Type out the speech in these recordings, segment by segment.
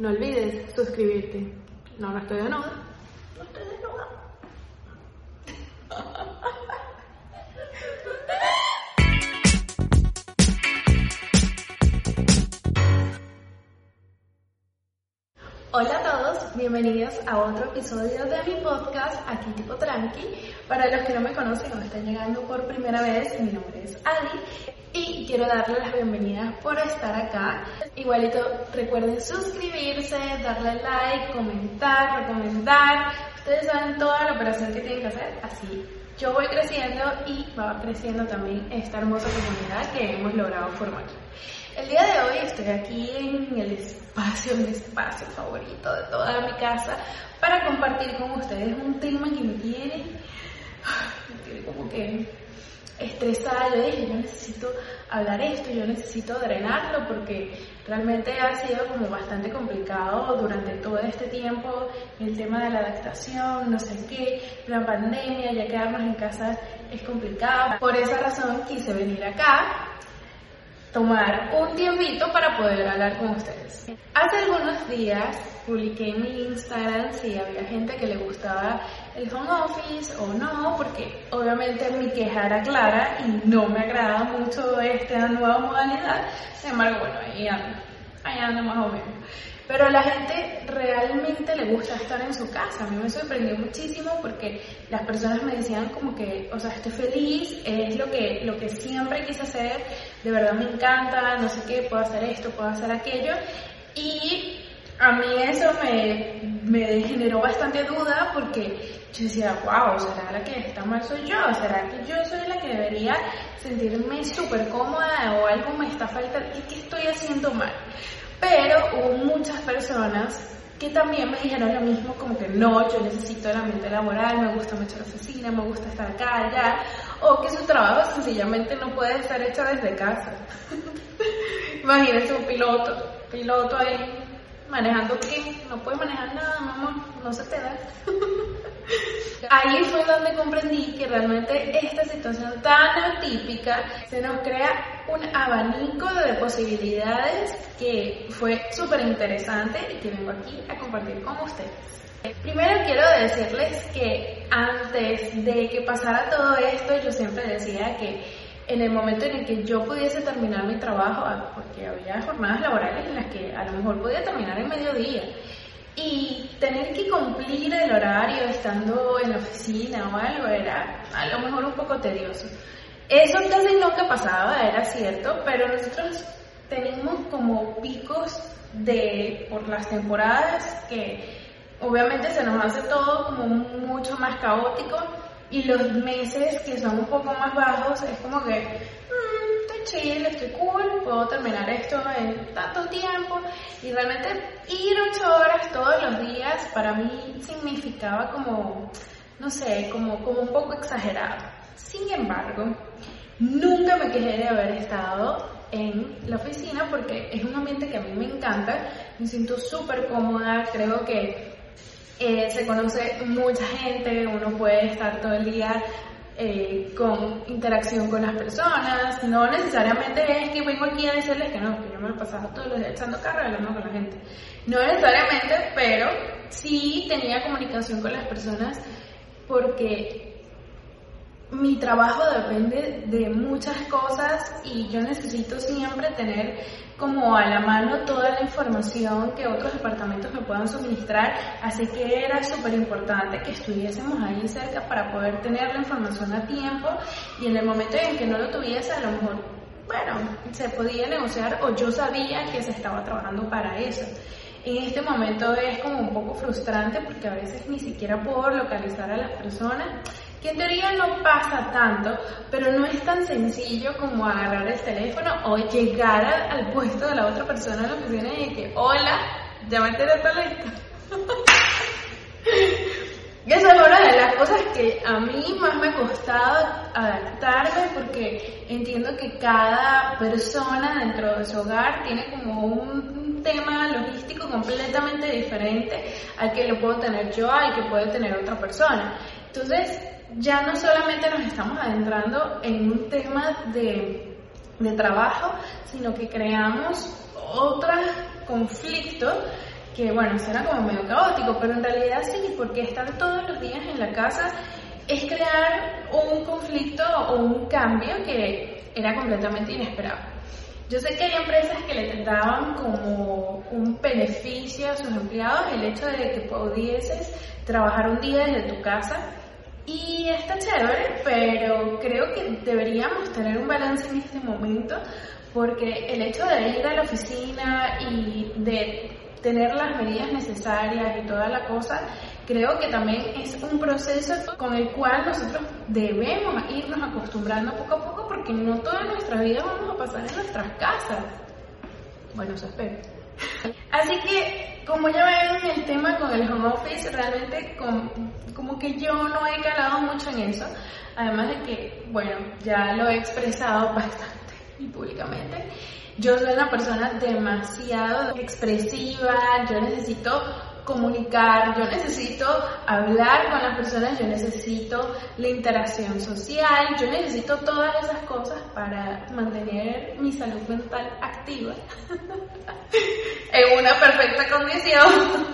No olvides suscribirte. No, no estoy de nuda. No estoy de nuda. Hola a todos, bienvenidos a otro episodio de mi podcast, aquí tipo tranqui. Para los que no me conocen o están llegando por primera vez, mi nombre es Adi y quiero darles las bienvenidas por estar acá. Igualito recuerden suscribirse, darle like, comentar, recomendar. Ustedes saben toda la operación que tienen que hacer, así yo voy creciendo y va creciendo también esta hermosa comunidad que hemos logrado formar. El día de hoy estoy aquí en el espacio, mi espacio favorito de toda mi casa, para compartir con ustedes un tema que me tiene, me tiene como que estresada. Yo dije, yo necesito hablar esto, yo necesito drenarlo porque realmente ha sido como bastante complicado durante todo este tiempo el tema de la adaptación, no sé qué, la pandemia, ya quedarnos en casa es complicado. Por esa razón quise venir acá tomar un tiempito para poder hablar con ustedes. Hace algunos días publiqué en mi Instagram si había gente que le gustaba el home office o no, porque obviamente mi queja era clara y no me agrada mucho esta nueva modalidad. Sin embargo, bueno, ahí ando, ahí ando más o menos. Pero la gente realmente le gusta estar en su casa. A mí me sorprendió muchísimo porque las personas me decían como que, o sea, estoy feliz, es lo que, lo que siempre quise hacer, de verdad me encanta, no sé qué, puedo hacer esto, puedo hacer aquello. Y a mí eso me, me generó bastante duda porque yo decía, wow, ¿será la que está mal soy yo? ¿Será que yo soy la que debería sentirme súper cómoda o algo me está faltando? ¿Y qué estoy haciendo mal? Pero hubo muchas personas que también me dijeron lo mismo, como que no, yo necesito el ambiente laboral, me gusta mucho la oficina, me gusta estar acá, allá, o que su trabajo sencillamente no puede ser hecho desde casa. Imagínense un piloto, piloto ahí manejando qué, no puede manejar nada, mamá, no se te da. Ahí fue donde comprendí que realmente esta situación tan atípica se nos crea un abanico de posibilidades que fue súper interesante y que vengo aquí a compartir con ustedes. Primero quiero decirles que antes de que pasara todo esto, yo siempre decía que en el momento en el que yo pudiese terminar mi trabajo, ah, porque había jornadas laborales en las que a lo mejor podía terminar en mediodía, y tener que cumplir el horario estando en la oficina o algo era a lo mejor un poco tedioso. Eso casi nunca pasaba, era cierto, pero nosotros tenemos como picos de por las temporadas que obviamente se nos hace todo como mucho más caótico y los meses que son un poco más bajos es como que mmm, estoy chill, estoy cool, puedo terminar esto en tanto tiempo y realmente ir ocho horas todos los días para mí significaba como, no sé, como, como un poco exagerado. Sin embargo, nunca me quejé de haber estado en la oficina porque es un ambiente que a mí me encanta, me siento súper cómoda, creo que eh, se conoce mucha gente, uno puede estar todo el día eh, con interacción con las personas, no necesariamente es que vengo aquí a decirles que no, que yo me lo pasaba todos los días echando carro hablando con la gente, no necesariamente, pero sí tenía comunicación con las personas porque mi trabajo depende de muchas cosas y yo necesito siempre tener como a la mano toda la información que otros departamentos me puedan suministrar, así que era súper importante que estuviésemos ahí cerca para poder tener la información a tiempo y en el momento en que no lo tuviese a lo mejor, bueno, se podía negociar o yo sabía que se estaba trabajando para eso. En este momento es como un poco frustrante porque a veces ni siquiera puedo localizar a las personas que en teoría no pasa tanto, pero no es tan sencillo como agarrar el teléfono o llegar al, puesto de la otra persona en la oficina y que, hola, toda la historia. Y esa es una de las cosas que a mí más me ha costado adaptarme porque entiendo que cada persona dentro de su hogar tiene como un tema logístico completamente diferente al que lo puedo tener yo, al que puede tener otra persona. Entonces, ya no solamente nos estamos adentrando en un tema de, de trabajo, sino que creamos otro conflicto que bueno, suena como medio caótico, pero en realidad sí, porque estar todos los días en la casa es crear un conflicto o un cambio que era completamente inesperado. Yo sé que hay empresas que le daban como un beneficio a sus empleados el hecho de que pudieses trabajar un día desde tu casa y está chévere, pero creo que deberíamos tener un balance en este momento porque el hecho de ir a la oficina y de tener las medidas necesarias y toda la cosa, creo que también es un proceso con el cual nosotros debemos irnos acostumbrando poco a poco porque no toda nuestra vida vamos a pasar en nuestras casas. Bueno, eso espero. Así que, como ya ven en el tema con el home office, realmente como que yo no he calado mucho en eso. Además de que, bueno, ya lo he expresado bastante y públicamente. Yo soy una persona demasiado expresiva, yo necesito comunicar, yo necesito hablar con las personas, yo necesito la interacción social, yo necesito todas esas cosas para mantener mi salud mental activa en una perfecta condición.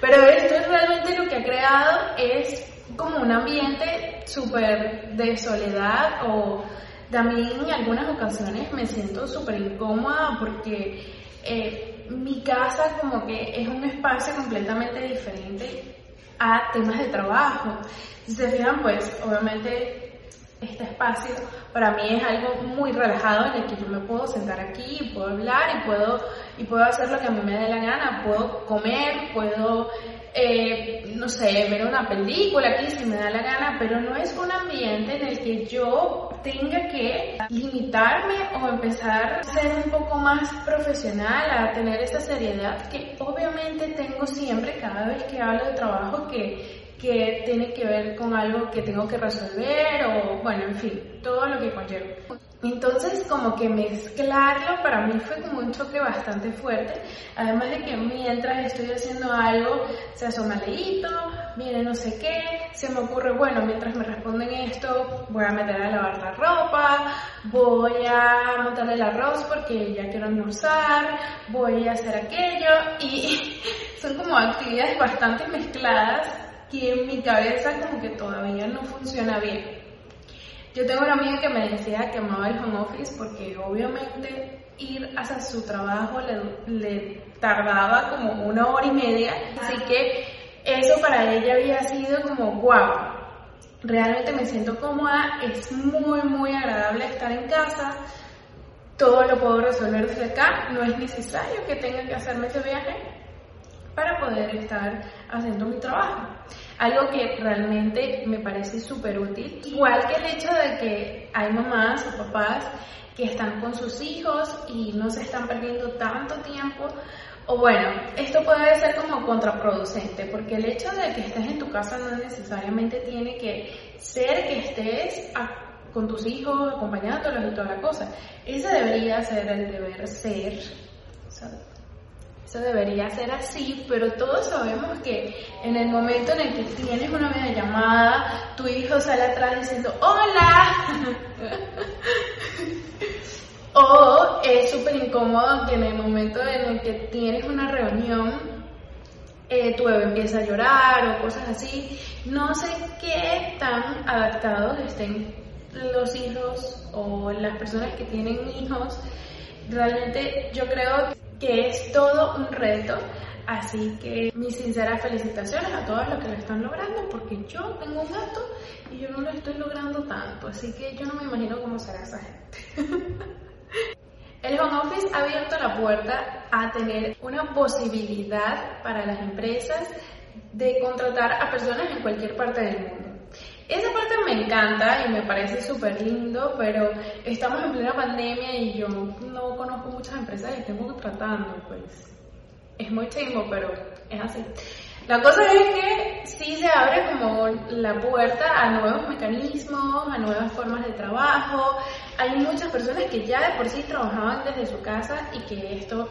Pero esto es realmente lo que ha creado es como un ambiente súper de soledad o también en algunas ocasiones me siento súper incómoda porque eh, mi casa como que es un espacio completamente diferente a temas de trabajo. Si se fijan, pues obviamente este espacio para mí es algo muy relajado en el que yo me puedo sentar aquí y puedo hablar y puedo, y puedo hacer lo que a mí me dé la gana, puedo comer, puedo eh, no sé, ver una película aquí si me da la gana, pero no es un ambiente en el que yo tenga que limitarme o empezar a ser un poco más profesional, a tener esa seriedad que obviamente tengo siempre cada vez que hablo de trabajo que que tiene que ver con algo que tengo que resolver o bueno, en fin, todo lo que conlleva. Entonces, como que mezclarlo para mí fue como un choque bastante fuerte. Además de que mientras estoy haciendo algo, se asoma leíto, viene no sé qué, se me ocurre, bueno, mientras me responden esto, voy a meter a lavar la ropa, voy a montar el arroz porque ya quiero almorzar, voy a hacer aquello y son como actividades bastante mezcladas que en mi cabeza como que todavía no funciona bien. Yo tengo una amiga que me decía que amaba el home office porque obviamente ir hacia su trabajo le, tardaba como una hora y media, así que eso para ella había sido como wow. Realmente me siento cómoda, es muy muy agradable estar en casa, todo lo puedo resolver desde acá, no es necesario que tenga que hacerme ese viaje para poder estar haciendo mi trabajo. Algo que realmente me parece súper útil. Igual que el hecho de que hay mamás o papás que están con sus hijos y no se están perdiendo tanto tiempo. O bueno, esto puede ser como contraproducente, porque el hecho de que estés en tu casa no necesariamente tiene que ser que estés con tus hijos, acompañándolos y toda la cosa. Ese debería ser el deber ser. Eso debería ser así, pero todos sabemos que en el momento en el que tienes una videollamada, tu hijo sale atrás diciendo ¡Hola! o es súper incómodo que en el momento en el que tienes una reunión, eh, tu bebé empieza a llorar o cosas así. No sé qué tan adaptados estén los hijos o las personas que tienen hijos. Realmente yo creo que es todo un reto. Así que mis sinceras felicitaciones a todos los que lo están logrando, porque yo tengo un gato y yo no lo estoy logrando tanto, así que yo no me imagino cómo será esa gente. El home office ha abierto la puerta a tener una posibilidad para las empresas de contratar a personas en cualquier parte del mundo. Esa parte me encanta y me parece súper lindo, pero estamos en plena pandemia y yo no conozco muchas empresas que estén contratando, pues. es muy chingo, pero es así. La cosa es que sí se abre como la puerta a nuevos mecanismos, a nuevas formas de trabajo. Hay muchas personas que ya de por sí trabajaban desde su casa y que esto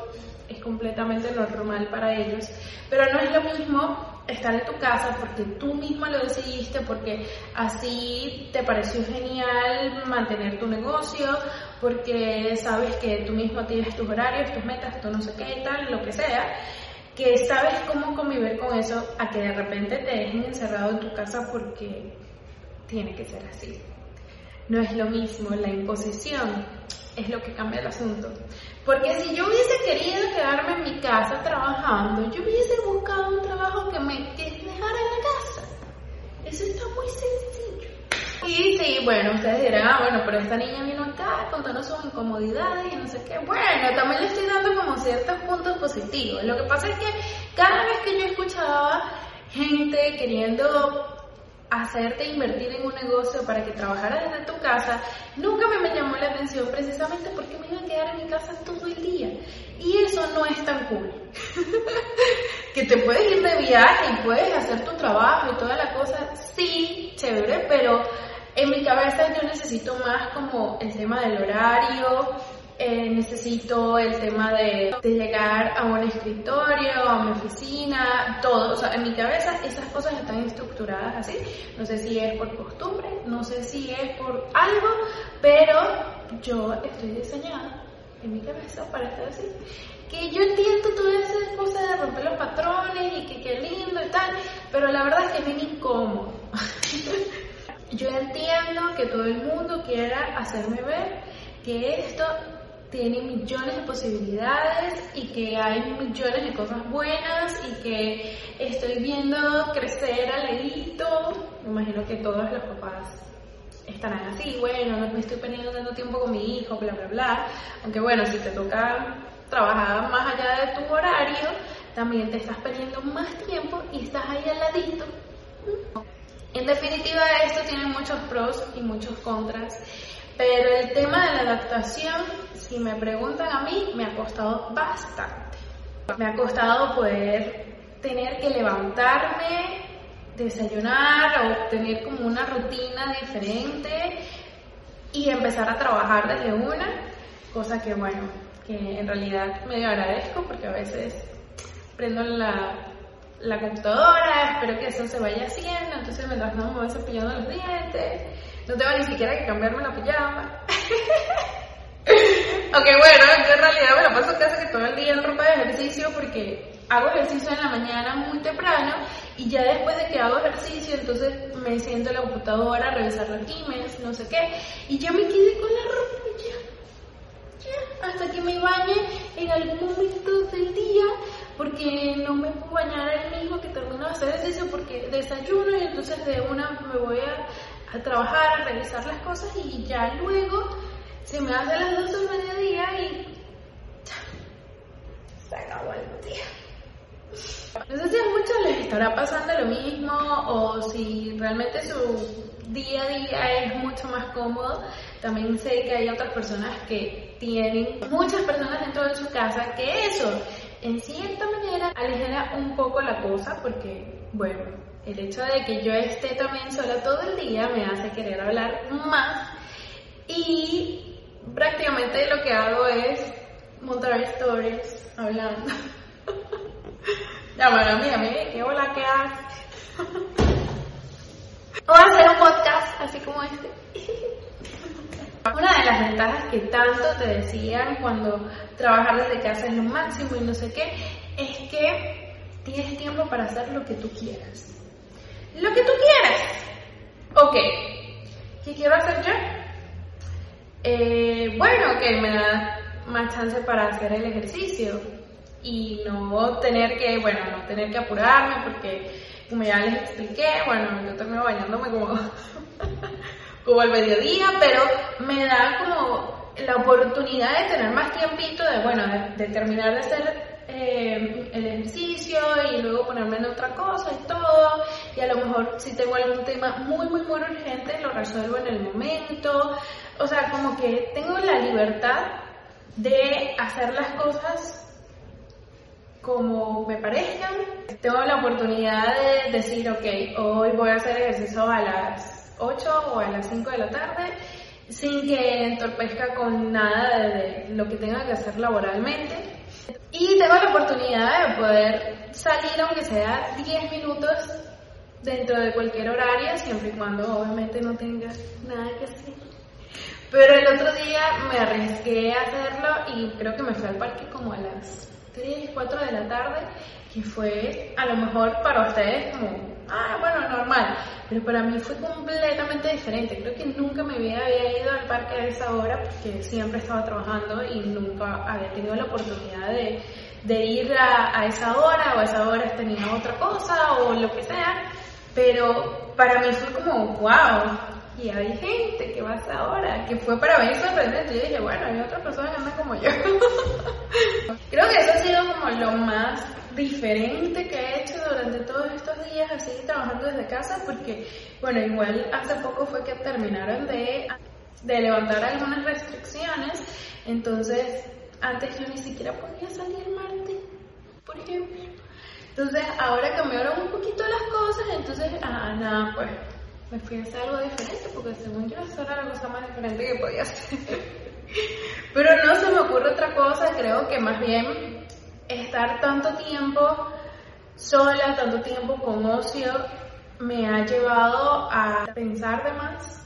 es completamente normal para ellos. Pero no es lo mismo estar en tu casa porque tú misma lo decidiste, porque así te pareció genial mantener tu negocio, porque sabes que tú mismo tienes tus horarios, tus metas, tú no sé qué tal, lo que sea que sabes cómo convivir con eso a que de repente te dejen encerrado en tu casa porque tiene que ser así. No es lo mismo, la imposición es lo que cambia el asunto. Porque si yo hubiese querido quedarme en mi casa trabajando, yo hubiese buscado un trabajo que me dejara en la casa. Eso está muy sencillo. Y sí, bueno, ustedes dirán, ah, bueno, pero esta niña vino acá contando sus incomodidades y no sé qué. Bueno, también le estoy dando como ciertos puntos positivos. Lo que pasa es que cada vez que yo escuchaba gente queriendo hacerte invertir en un negocio para que trabajaras desde tu casa, nunca me llamó la atención precisamente porque me iba a quedar en mi casa todo el día. Y eso no es tan cool. que te puedes ir de viaje y puedes hacer tu trabajo y toda la cosa, sí, chévere, pero en mi cabeza yo necesito más como el tema del horario, eh, necesito el tema de, llegar a un escritorio, a una oficina, todo. O sea, en mi cabeza esas cosas están estructuradas así. No sé si es por costumbre, no sé si es por algo, pero yo estoy diseñada en mi cabeza para estar así. Que yo entiendo todas esas cosas de romper los patrones y que qué lindo y tal, pero la verdad es que es bien incómodo. Yo entiendo que todo el mundo quiera hacerme ver que esto tiene millones de posibilidades y que hay millones de cosas buenas y que estoy viendo crecer al ladito. Me imagino que todos los papás estarán así, bueno, no me estoy perdiendo tanto tiempo con mi hijo, bla, bla, bla. Aunque bueno, si te toca trabajar más allá de tu horario, también te estás perdiendo más tiempo y estás ahí al ladito. En definitiva, esto tiene muchos pros y muchos contras, pero el tema de la adaptación, si me preguntan a mí, me ha costado bastante. Me ha costado poder tener que levantarme, desayunar o tener como una rutina diferente y empezar a trabajar desde una, cosa que bueno, que en realidad me agradezco porque a veces prendo la la computadora, espero que eso se vaya haciendo, entonces mientras no me voy cepillando los dientes, no tengo ni siquiera que cambiarme la pijama. ok, bueno, yo en realidad me la paso casi que todo el día en ropa de ejercicio porque hago ejercicio en la mañana muy temprano y ya después de que hago ejercicio, entonces me siento en la computadora a revisar los emails, no sé qué, y ya me quedé con la ropa ya, ya, hasta que me bañe en algún momento del día porque no me puedo bañar el mismo que termino de hacer ejercicio porque desayuno y entonces de una me voy a, trabajar, a revisar las cosas y ya luego se me hace las 12 del mediodía y se acabó el día. No sé si a muchos les estará pasando lo mismo o si realmente su día a día es mucho más cómodo. También sé que hay otras personas que tienen muchas personas dentro de su casa que eso, en cierta manera aligera un poco la cosa porque, bueno, el hecho de que yo esté también sola todo el día me hace querer hablar más y prácticamente lo que hago es montar stories hablando. bueno, mira, mira, qué hola, qué haces. o hacer un podcast así como este. Una de las ventajas que tanto te decían cuando trabajar desde casa es lo máximo y no sé qué, es que tienes tiempo para hacer lo que tú quieras. Lo que tú quieras. Ok, ¿qué quiero hacer yo? Eh, bueno, que me da más chance para hacer el ejercicio y no tener que, bueno, no tener que apurarme porque como ya les expliqué, bueno, yo termino bañándome como como al mediodía, pero me da como la oportunidad de tener más tiempito de, bueno, de, terminar de hacer eh, el ejercicio y luego ponerme en otra cosa y todo. Y a lo mejor si tengo algún tema muy, muy, muy urgente, lo resuelvo en el momento. O sea, como que tengo la libertad de hacer las cosas como me parezcan. Tengo la oportunidad de decir, ok, hoy voy a hacer ejercicio a las 8 o a las 5 de la tarde sin que entorpezca con nada de lo que tenga que hacer laboralmente. Y tengo la oportunidad de poder salir, aunque sea 10 minutos dentro de cualquier horario, siempre y cuando obviamente no tenga nada que hacer. Pero el otro día me arriesgué a hacerlo y creo que me fui al parque como a las 3, 4 de la tarde, que fue a lo mejor para ustedes como, ah, bueno, normal, pero para mí fue completamente diferente. Creo que nunca me había, ido al parque a esa hora porque siempre estaba trabajando y nunca había tenido la oportunidad de, de ir a, a, esa hora o a esa hora tenía otra cosa o lo que sea. Pero para mí fue como, wow, y hay gente que va a esa hora, que fue para mí sorprendente. Yo dije, bueno, hay otras personas que andan como yo. Creo que eso ha sido como lo más diferente que he hecho durante todos estos días, así trabajando desde casa, porque, bueno, igual hace poco fue que terminaron de, de levantar algunas restricciones, entonces antes yo ni siquiera podía salir martes, por ejemplo. Entonces ahora cambiaron un poquito las cosas, entonces, ah, nada, pues me fui a hacer algo diferente, porque según yo eso era la cosa más diferente que podía hacer. Pero no se me ocurre otra cosa, creo que más bien estar tanto tiempo sola, tanto tiempo con ocio, me ha llevado a pensar de más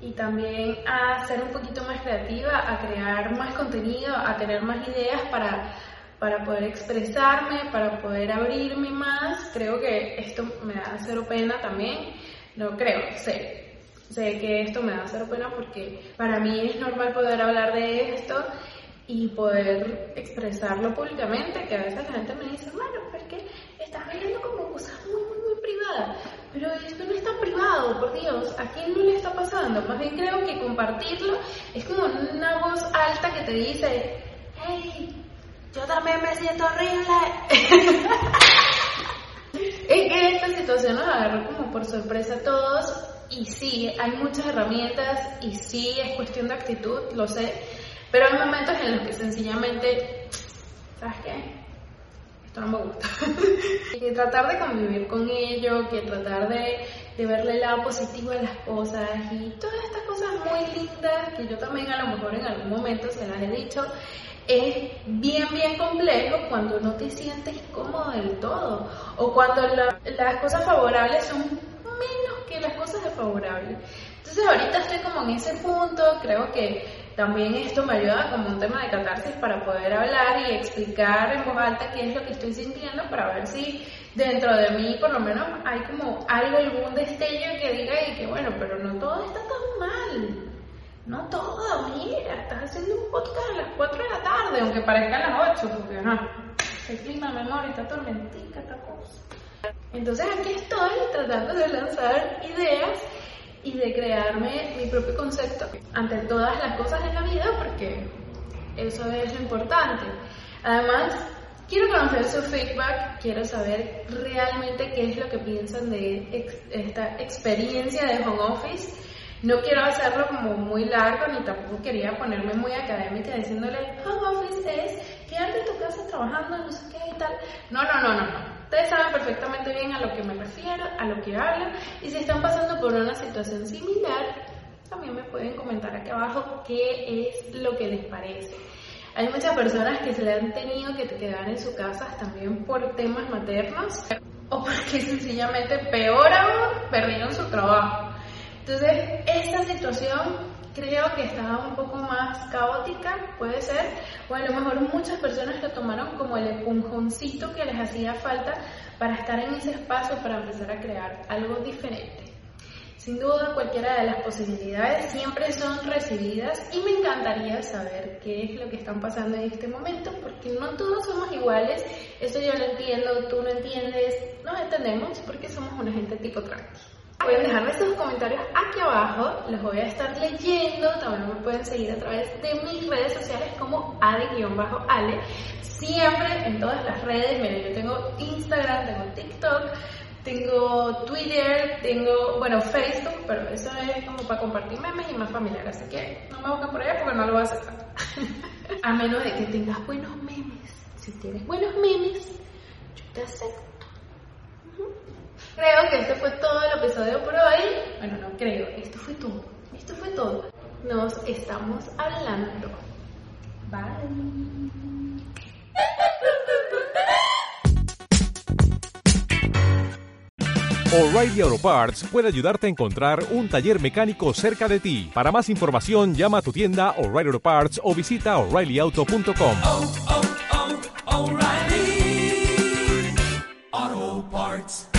y también a ser un poquito más creativa, a crear más contenido, a tener más ideas para, para poder expresarme, para poder abrirme más. Creo que esto me da cero pena también. No creo, sé. Sé que esto me da cero pena porque para mí es normal poder hablar de esto y poder expresarlo públicamente, que a veces la gente me dice, bueno, porque estás viendo como cosas muy, muy, muy privadas, pero esto no está privado, por Dios, ¿a quién no le está pasando? Más bien creo que compartirlo es como una voz alta que te dice, hey, yo también me siento horrible. es que esta situación nos agarró como por sorpresa a todos y sí, hay muchas herramientas y sí, es cuestión de actitud, lo sé, pero hay momentos en los que sencillamente, ¿sabes qué? Esto no me gusta. y tratar de convivir con ello, que tratar de, de verle el lado positivo a las cosas y todas estas cosas muy lindas que yo también a lo mejor en algún momento se las he dicho, es bien, bien complejo cuando no te sientes cómodo del todo o cuando las cosas favorables son menos que las cosas desfavorables. Entonces ahorita estoy como en ese punto, creo que también esto me ayuda como un tema de catarsis para poder hablar y explicar en voz alta qué es lo que estoy sintiendo para ver si dentro de mí por lo menos hay como algo, algún destello que diga y que bueno, pero no todo está tan mal. No todo, mira, estás haciendo un podcast a las 4 de la tarde, aunque parezca a las 8, porque no, el clima, memoria, está tormentica, esta cosa. Entonces aquí estoy tratando de lanzar ideas y de crearme mi propio concepto ante todas las cosas en la vida porque eso es lo importante. Además, quiero conocer su feedback, quiero saber realmente qué es lo que piensan de esta experiencia de home office. No quiero hacerlo como muy largo ni tampoco quería ponerme muy académica diciéndole home office es quedarte en tu casa trabajando, no sé qué y tal. No, no, no, no, no. Ustedes saben perfectamente bien a lo que me refiero, a lo que hablo, y si están pasando por una situación similar, también me pueden comentar aquí abajo qué es lo que les parece. Hay muchas personas que se le han tenido que quedar en su casa también por temas maternos o porque sencillamente, peor aún, perdieron su trabajo. Entonces, esta situación creo que estaba un poco más caótica, puede ser, o a lo mejor muchas personas lo tomaron como el empujoncito que les hacía falta para estar en ese espacio, para empezar a crear algo diferente. Sin duda, cualquiera de las posibilidades siempre son recibidas y me encantaría saber qué es lo que están pasando en este momento, porque no todos somos iguales, eso yo lo entiendo, tú lo entiendes, nos entendemos porque somos una gente tipo tranqui. Pueden dejarme sus comentarios aquí abajo, los voy a estar leyendo. También me pueden seguir a través de mis redes sociales como ade-ale. Siempre en todas las redes. Miren, yo tengo Instagram, tengo TikTok, tengo Twitter, tengo, bueno, Facebook, pero eso es como para compartir memes y más familiar. Así que no me busquen por allá porque no lo voy a hacer. a menos de que tengas buenos memes si tienes buenos memes, yo te acepto. Creo que este fue todo el episodio por hoy. Bueno, no creo, esto fue todo. Esto fue todo. Nos estamos hablando. Bye. O'Reilly Auto Parts puede ayudarte a encontrar un taller mecánico cerca de ti. Para más información, llama a tu tienda O'Reilly Auto Parts o visita oreillyauto.com. oh, oh, O'Reilly Auto Parts.